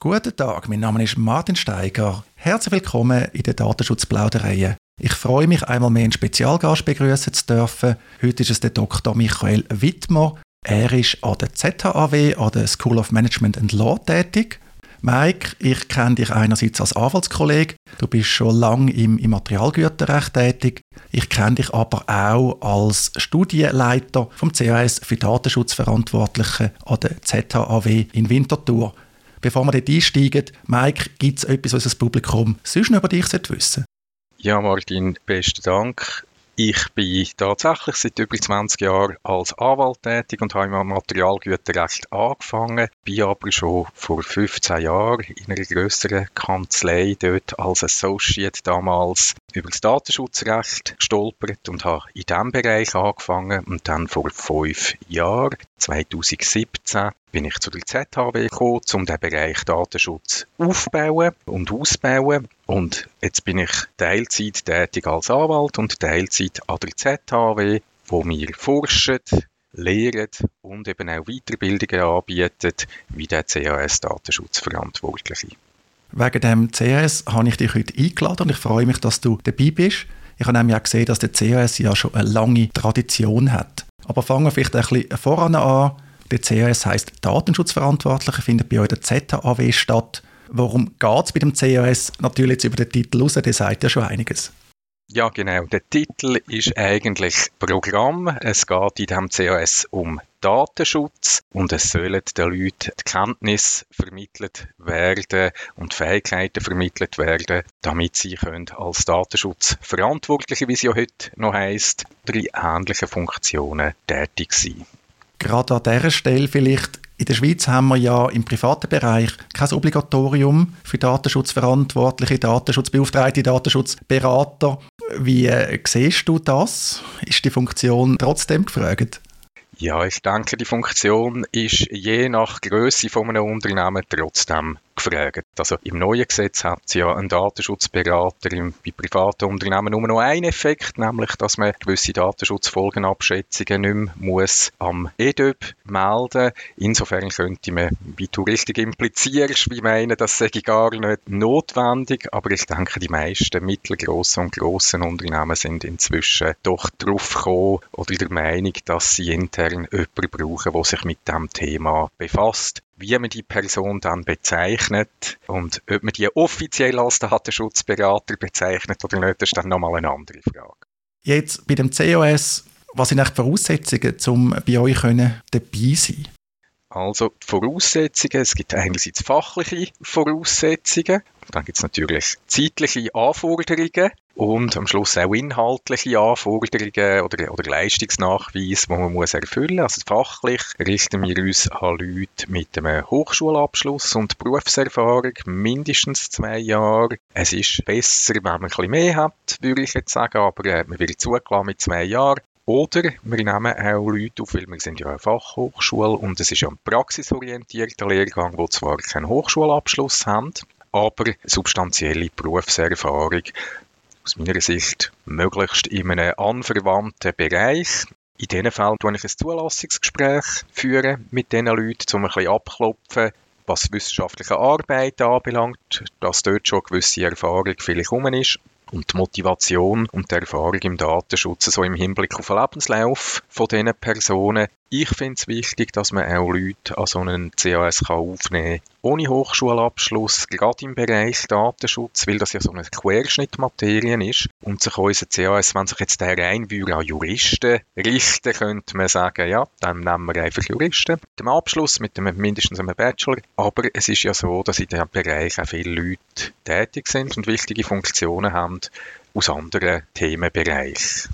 Guten Tag, mein Name ist Martin Steiger. Herzlich willkommen in der Datenschutzplauderei. Ich freue mich, einmal mehr einen Spezialgast begrüßen zu dürfen. Heute ist es der Dr. Michael Wittmer. Er ist an der ZHAW, an der School of Management and Law tätig. Mike, ich kenne dich einerseits als Anwaltskollege, du bist schon lange im Immaterialgüterrecht tätig. Ich kenne dich aber auch als Studienleiter vom CAS für Datenschutzverantwortliche an der ZHAW in Winterthur. Bevor wir dort einsteigen, Mike, gibt es etwas, was das Publikum sonst noch über dich wissen Ja, Martin, besten Dank. Ich bin tatsächlich seit über 20 Jahren als Anwalt tätig und habe im Materialgüterrecht angefangen, bin aber schon vor 15 Jahren in einer größeren Kanzlei dort als Associate damals über das Datenschutzrecht gestolpert und habe in diesem Bereich angefangen und dann vor fünf Jahren, 2017, bin ich zu der ZHW gekommen, um den Bereich Datenschutz aufbauen und ausbauen. Und jetzt bin ich Teilzeit tätig als Anwalt und Teilzeit an der ZHW, wo wir forschen, lehren und eben auch Weiterbildungen anbieten, wie der CAS-Datenschutzverantwortliche. Wegen dem CAS habe ich dich heute eingeladen und ich freue mich, dass du dabei bist. Ich habe nämlich auch gesehen, dass der CAS ja schon eine lange Tradition hat. Aber fangen wir vielleicht ein bisschen voran an. Der CAS heißt Datenschutzverantwortliche, findet bei euch der ZAW statt. Worum geht es bei dem CAS? Natürlich jetzt über den Titel raus, der sagt ja schon einiges. Ja, genau. Der Titel ist eigentlich Programm. Es geht in diesem CAS um Datenschutz und es sollen den Leuten die Kenntnis vermittelt werden und Fähigkeiten vermittelt werden, damit sie können als Datenschutzverantwortliche, wie es ja heute noch heisst, drei ähnliche Funktionen tätig sein. Gerade an dieser Stelle vielleicht, in der Schweiz haben wir ja im privaten Bereich kein Obligatorium für Datenschutzverantwortliche, Datenschutzbeauftragte, Datenschutzberater. Wie äh, siehst du das? Ist die Funktion trotzdem gefragt? Ja, ich denke, die Funktion ist je nach Größe von einem Unternehmen trotzdem gefragt. Also im neuen Gesetz hat es ja ein Datenschutzberater im, bei privaten Unternehmen nur noch einen Effekt, nämlich, dass man gewisse Datenschutzfolgenabschätzungen nicht mehr muss am EDÖB melden. Insofern könnte man, wie du richtig implizierst, wie meinen, das sei gar nicht notwendig, aber ich denke, die meisten mittelgroßen und grossen Unternehmen sind inzwischen doch drauf gekommen oder der Meinung, dass sie intern jemanden brauchen, der sich mit dem Thema befasst wie man die Person dann bezeichnet und ob man die offiziell als Datenschutzberater bezeichnet oder nicht, ist dann nochmal eine andere Frage. Jetzt bei dem COS, was sind eigentlich die Voraussetzungen, um bei euch können dabei sein also die Voraussetzungen, es gibt einerseits fachliche Voraussetzungen, dann gibt es natürlich zeitliche Anforderungen und am Schluss auch inhaltliche Anforderungen oder, oder Leistungsnachweise, die man muss erfüllen muss. Also fachlich richten wir uns an Leute mit einem Hochschulabschluss und Berufserfahrung, mindestens zwei Jahre. Es ist besser, wenn man ein bisschen mehr hat, würde ich jetzt sagen, aber äh, man wird zugelassen mit zwei Jahren. Oder wir nehmen auch Leute auf, weil wir sind ja eine Fachhochschule und es ist ja ein praxisorientierter Lehrgang, wo zwar keinen Hochschulabschluss haben, aber substanzielle Berufserfahrung aus meiner Sicht möglichst in einem anverwandten Bereich. In diesen Fällen führe ich ein Zulassungsgespräch führen mit diesen Leuten, um ein bisschen abklopfen, was wissenschaftliche Arbeit anbelangt, dass dort schon eine gewisse Erfahrung vielleicht rum ist und die Motivation und die Erfahrung im Datenschutz so im Hinblick auf den Lebenslauf von diesen Personen. Ich finde es wichtig, dass man auch Leute an so einen CAS kann aufnehmen kann, ohne Hochschulabschluss, gerade im Bereich Datenschutz, weil das ja so eine Querschnittmaterie ist und sich unser CAS, wenn sich jetzt der rein würde an Juristen richten, könnte man sagen, ja, dann nehmen wir einfach Juristen mit dem Abschluss, mit dem mindestens einem Bachelor. Aber es ist ja so, dass in diesem Bereich auch viele Leute tätig sind und wichtige Funktionen haben aus anderen Themenbereichen.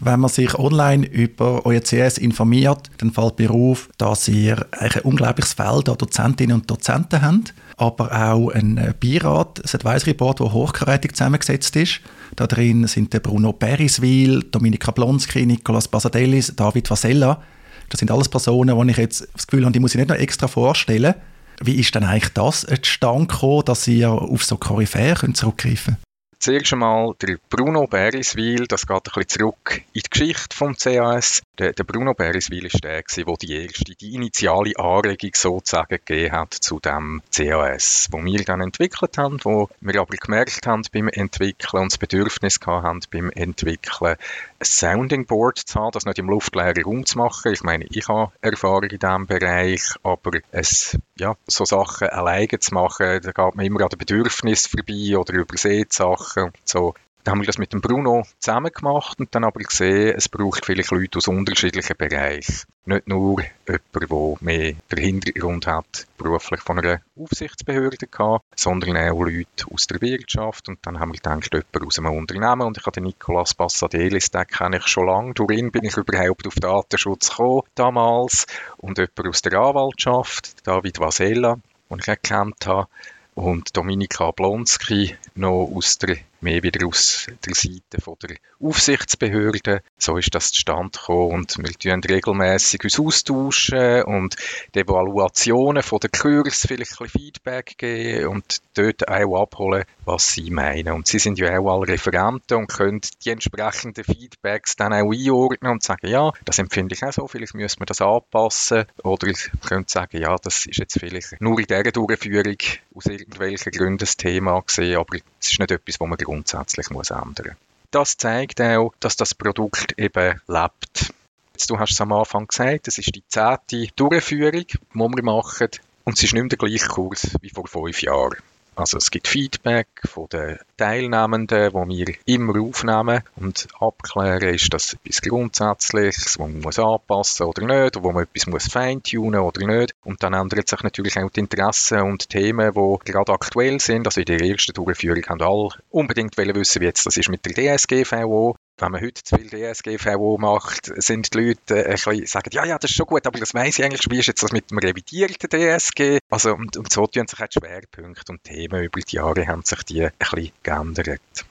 Wenn man sich online über euer CS informiert, dann fällt mir auf, dass ihr ein unglaubliches Feld an Dozentinnen und Dozenten habt, aber auch ein Beirat, ein Advisory Board, das hochkarätig zusammengesetzt ist. Da drin sind der Bruno Beriswil, Dominika Blonski, Nicolas Basadelis, David Vasella. Das sind alles Personen, die ich jetzt das Gefühl habe, die muss ich nicht noch extra vorstellen. Wie ist denn eigentlich das gekommen, dass ihr auf so Koryphäen zurückgreifen könnt? Zuerst einmal der Bruno Beriswil, das geht ein bisschen zurück in die Geschichte vom CAS. Der, der Bruno Beriswil ist der, der die erste, die initiale Anregung sozusagen gegeben hat zu dem CAS, wo wir dann entwickelt haben, wo wir aber gemerkt haben beim Entwickeln und das Bedürfnis haben beim Entwickeln, Sounding Board zu haben, das nicht im luftleeren Raum zu machen. Ich meine, ich habe Erfahrung in diesem Bereich, aber es, ja, so Sachen alleine zu machen, da geht man immer an den Bedürfnissen vorbei oder übersieht Sachen. So, haben wir das mit dem Bruno zusammen gemacht und dann aber gesehen, es braucht vielleicht Leute aus unterschiedlichen Bereichen. Nicht nur jemand, der mehr den Hintergrund hat, beruflich von einer Aufsichtsbehörde gehabt, sondern auch Leute aus der Wirtschaft. Und dann haben wir gedacht, jemand aus einem Unternehmen. Und ich habe den Nicolas Passadelis, den kenne ich schon lange. Durch ihn bin ich überhaupt auf Datenschutz gekommen damals. Und jemand aus der Anwaltschaft, David Vasella, den ich auch kennt habe und Dominika Blonski noch aus der, mehr wieder aus der Seite von der Aufsichtsbehörde. So ist das zustande gekommen und wir tun regelmässig uns austauschen und die Evaluationen von der Kurs vielleicht ein Feedback geben und dort auch abholen, was sie meinen. Und sie sind ja auch alle Referenten und können die entsprechenden Feedbacks dann auch einordnen und sagen, ja, das empfinde ich auch so, vielleicht müssen wir das anpassen oder könnte sagen, ja, das ist jetzt vielleicht nur in dieser Durchführung aus irgendwelchen Gründen das Thema gesehen, aber es ist nicht etwas, was man grundsätzlich muss ändern. Das zeigt auch, dass das Produkt eben lebt. Jetzt, du hast es am Anfang gesagt, es ist die zehnte Durchführung, die wir machen und es ist nicht mehr der gleiche Kurs wie vor fünf Jahren. Also es gibt Feedback von den Teilnehmenden, wo wir immer aufnehmen und abklären, ist das etwas Grundsätzliches, wo man muss anpassen oder nicht, wo man etwas muss feintunen oder nicht. Und dann ändern sich natürlich auch die Interessen und Themen, die gerade aktuell sind. Also in der ersten Durchführung haben alle unbedingt wissen, wie jetzt das ist mit der DSGVO wenn man heute zu viel DSGVO macht, sind die Leute ein bisschen sagen, ja, ja, das ist schon gut, aber das weiss ich eigentlich, wie ist jetzt das mit dem revidierten DSG? Also, und, und so tun sich auch die Schwerpunkte und Themen über die Jahre haben sich die ein bisschen geändert.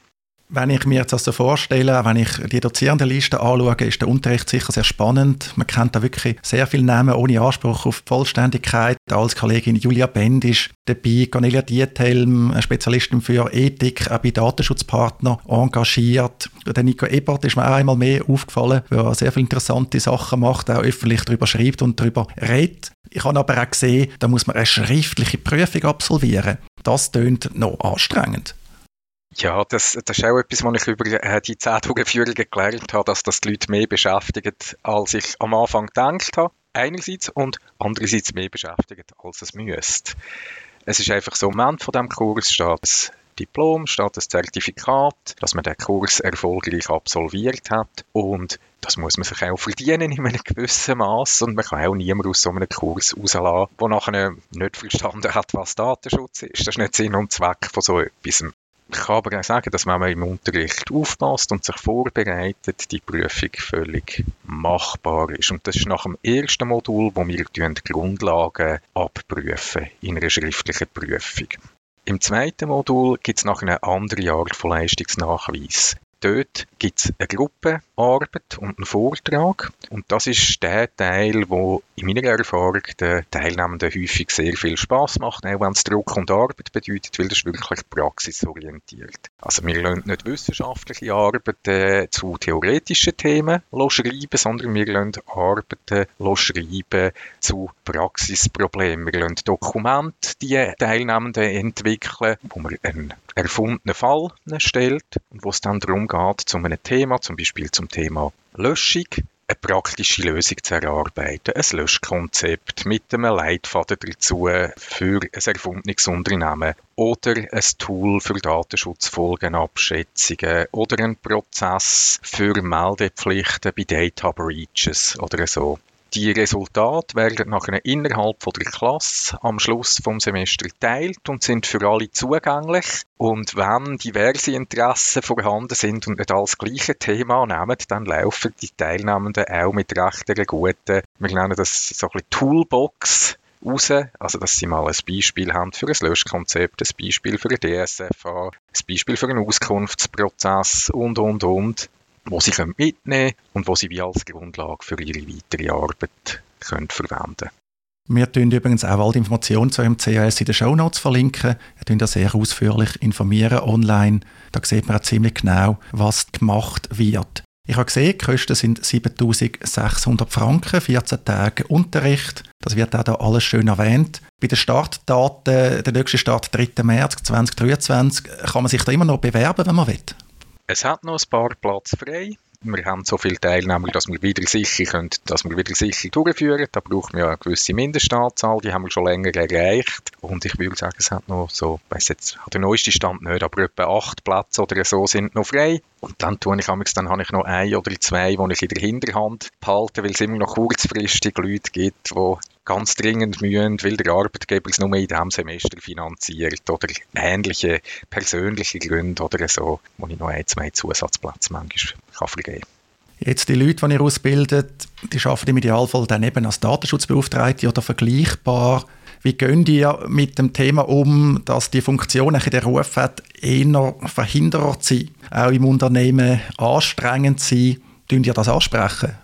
Wenn ich mir das so vorstelle, wenn ich die Dozierendenliste anschaue, ist der Unterricht sicher sehr spannend. Man kennt da wirklich sehr viele Namen ohne Anspruch auf Vollständigkeit. Als Kollegin Julia Bend ist dabei, Cornelia Diethelm, Spezialistin für Ethik, auch bei Datenschutzpartner engagiert. Der Nico Ebert ist mir auch einmal mehr aufgefallen, weil er sehr viele interessante Sachen macht, auch öffentlich darüber schreibt und darüber redet. Ich habe aber auch gesehen, da muss man eine schriftliche Prüfung absolvieren. Das tönt noch anstrengend. Ja, das, das ist auch etwas, was ich über äh, die Zeitungsführungen gelernt habe, dass das die Leute mehr beschäftigt, als ich am Anfang gedacht habe. Einerseits und andererseits mehr beschäftigt, als es müsste. Es ist einfach so, am Ende von diesem Kurs steht das Diplom, steht das Zertifikat, dass man den Kurs erfolgreich absolviert hat und das muss man sich auch verdienen in einem gewissen Maß und man kann auch niemand aus so einem Kurs rauslassen, der nachher nicht verstanden hat, was Datenschutz ist. Das ist nicht Sinn und Zweck von so etwas. Ich kann aber auch sagen, dass wenn man im Unterricht aufpasst und sich vorbereitet, die Prüfung völlig machbar ist. Und das ist nach dem ersten Modul, wo wir die Grundlagen abprüfen in einer schriftlichen Prüfung. Im zweiten Modul gibt es noch eine andere Art von Leistungsnachweis. Dort gibt es eine Gruppenarbeit und einen Vortrag. Und das ist der Teil, wo in meiner Erfahrung den Teilnehmenden häufig sehr viel Spaß macht, auch wenn es Druck und Arbeit bedeutet, weil das ist wirklich praxisorientiert. Also wir lernen nicht wissenschaftliche Arbeiten zu theoretischen Themen schreiben, sondern wir lernen Arbeiten schreiben zu Praxisproblemen. Wir lernen Dokumente, die Teilnehmenden entwickeln, wo man einen erfundenen Fall stellt und wo es dann darum geht, zu einem Thema, zum Beispiel zum Thema Löschung, eine praktische Lösung zu erarbeiten. Ein Löschkonzept mit einem Leitfaden dazu für ein erfundenes Unternehmen oder ein Tool für Datenschutzfolgenabschätzungen oder ein Prozess für Meldepflichten bei Data Breaches oder so. Die Resultate werden nachher innerhalb von der Klasse am Schluss vom Semester geteilt und sind für alle zugänglich. Und wenn diverse Interessen vorhanden sind und nicht alles gleiche Thema nehmen, dann laufen die Teilnehmenden auch mit recht einer guten, wir nennen das so ein bisschen Toolbox, raus. Also, dass sie mal ein Beispiel haben für ein Löschkonzept, ein Beispiel für ein DSFA, ein Beispiel für einen Auskunftsprozess und, und, und wo sie mitnehmen können und wo sie wie als Grundlage für ihre weitere Arbeit können verwenden wir tun übrigens auch all die Informationen zu MCAS in den Show Notes verlinken. Wir tun da sehr ausführlich informieren online. Da sieht man auch ziemlich genau, was gemacht wird. Ich habe gesehen, die Kosten sind 7600 Franken, 14 Tage Unterricht. Das wird auch da alles schön erwähnt. Bei den Startdaten, der nächste Start 3. März 2023, kann man sich da immer noch bewerben, wenn man will. Es hat noch ein paar Platz frei wir haben so viele Teilnehmer, dass wir wieder sicher können, dass wir wieder sicher durchführen. Da braucht man ja eine gewisse Mindestanzahl, die haben wir schon länger erreicht. Und ich würde sagen, es hat noch so, ich weiss jetzt, der neueste Stand nicht, aber etwa acht Plätze oder so sind noch frei. Und dann tue ich dann habe ich noch ein oder zwei, die ich in der Hinterhand behalte, weil es immer noch kurzfristig Leute gibt, die ganz dringend mühen, weil der Arbeitgeber es nur in diesem Semester finanziert oder ähnliche persönliche Gründe oder so, wo ich noch ein, zwei Zusatzplätze manchmal kann vergeben Jetzt die Leute, die ihr ausbildet, die arbeiten im Idealfall dann eben als Datenschutzbeauftragte oder vergleichbar. Wie gehen die mit dem Thema um, dass die Funktion, die der Ruf hat, eher verhindert sind, auch im Unternehmen anstrengend sind? Tun ihr das ansprechen?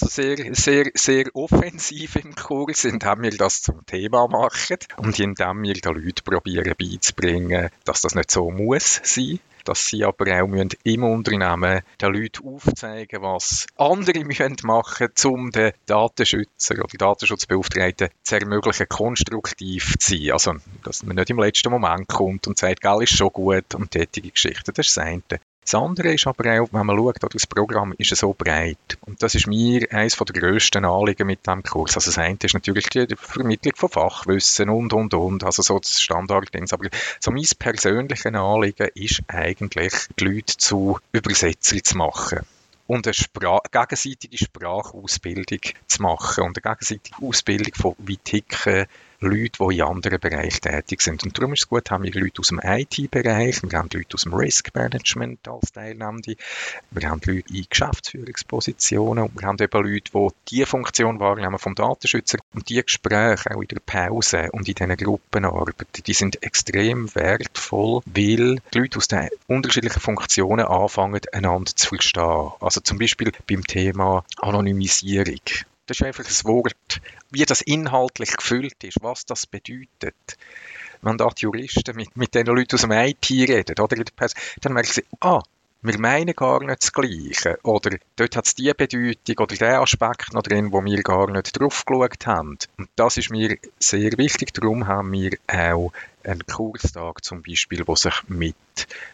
Also sehr, sehr, sehr offensiv im Kurs, indem wir das zum Thema machen und indem wir den Leuten probieren beizubringen, dass das nicht so muss sein dass sie aber auch müssen im Unternehmen den Leuten aufzeigen, was andere müssen machen um den Datenschützer oder Datenschutzbeauftragten zu ermöglichen, konstruktiv zu sein. Also, dass man nicht im letzten Moment kommt und sagt, Geld ist schon gut und tätige Geschichten. Das ist das eine. Das andere ist aber auch, wenn man schaut, das Programm ist so breit. Und das ist mir eines der grössten Anliegen mit diesem Kurs. Also das eine ist natürlich die Vermittlung von Fachwissen und, und, und. Also so das Standardding. Aber so mein persönliches Anliegen ist eigentlich, die Leute zu Übersetzern zu machen und eine Sprach gegenseitige Sprachausbildung zu machen und eine gegenseitige Ausbildung von wie ticken Leute, die in anderen Bereichen tätig sind. Und darum ist es gut, haben wir Leute aus dem IT-Bereich, wir haben Leute aus dem Risk-Management als Teilnehmende, wir haben Leute in Geschäftsführungspositionen und wir haben eben Leute, die diese Funktion wahrnehmen vom Datenschützer und die Gespräche auch in der Pause und in diesen Gruppenarbeiten, die sind extrem wertvoll, weil die Leute aus den unterschiedlichen Funktionen anfangen, einander zu verstehen. Also zum Beispiel beim Thema Anonymisierung. Das ist einfach ein Wort, wie das inhaltlich gefüllt ist, was das bedeutet. Wenn da die Juristen mit, mit den Leuten aus dem IT reden, oder, dann merken sie, ah, wir meinen gar nicht das Gleiche. Oder dort hat es die Bedeutung oder den Aspekt noch drin, wo wir gar nicht drauf geschaut haben. Und das ist mir sehr wichtig. Darum haben wir auch einen Kurstag zum Beispiel, wo sich mit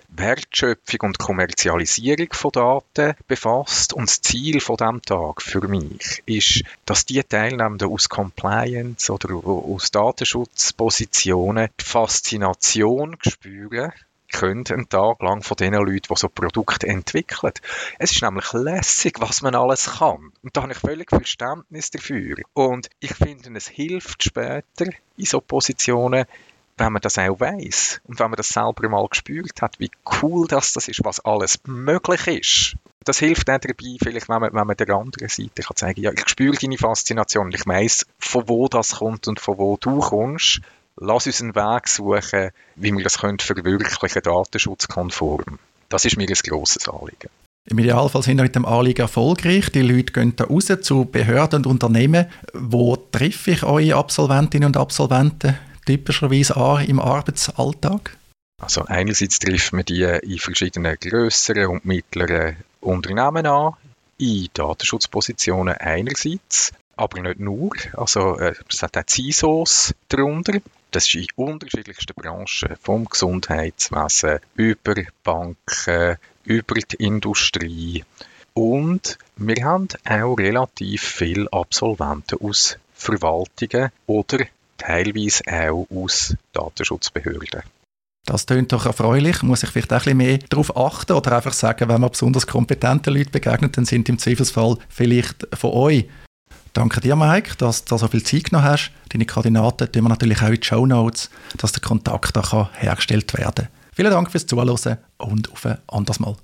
Wertschöpfung und Kommerzialisierung von Daten befasst. Und das Ziel von dem Tag für mich ist, dass die Teilnehmenden aus Compliance oder aus Datenschutzpositionen die Faszination spüren können einen Tag lang von den Leuten, die so Produkte entwickeln. Es ist nämlich lässig, was man alles kann. Und da habe ich völlig Verständnis dafür. Und ich finde, es hilft später in so Positionen, wenn man das auch weiß und wenn man das selber mal gespürt hat, wie cool das, das ist, was alles möglich ist. Das hilft auch dabei, vielleicht, wenn man, wenn man der anderen Seite kann sagen, ja, ich spüre deine Faszination, ich weiß, von wo das kommt und von wo du kommst lass uns einen Weg suchen, wie wir das können verwirklichen, datenschutzkonform. Das ist mir ein grosses Anliegen. Im Idealfall sind wir mit dem Anliegen erfolgreich. Die Leute gehen da raus zu Behörden und Unternehmen. Wo treffe ich eure Absolventinnen und Absolventen typischerweise an im Arbeitsalltag? Also einerseits treffen wir die in verschiedenen grösseren und mittleren Unternehmen an, in Datenschutzpositionen einerseits, aber nicht nur. Also äh, es hat auch CISOs darunter, das ist in unterschiedlichsten Branchen, vom Gesundheitswesen über Banken, über die Industrie. Und wir haben auch relativ viele Absolventen aus Verwaltungen oder teilweise auch aus Datenschutzbehörden. Das tönt doch erfreulich. Muss ich vielleicht auch ein bisschen mehr darauf achten oder einfach sagen, wenn man besonders kompetenten Leuten begegnet, dann sind im Zweifelsfall vielleicht von euch Danke dir, Mike, dass du so viel Zeit genommen hast. Deine Koordinaten tun wir natürlich auch in die Show Notes, dass der Kontakt da hergestellt werden kann. Vielen Dank fürs Zuhören und auf ein anderes Mal.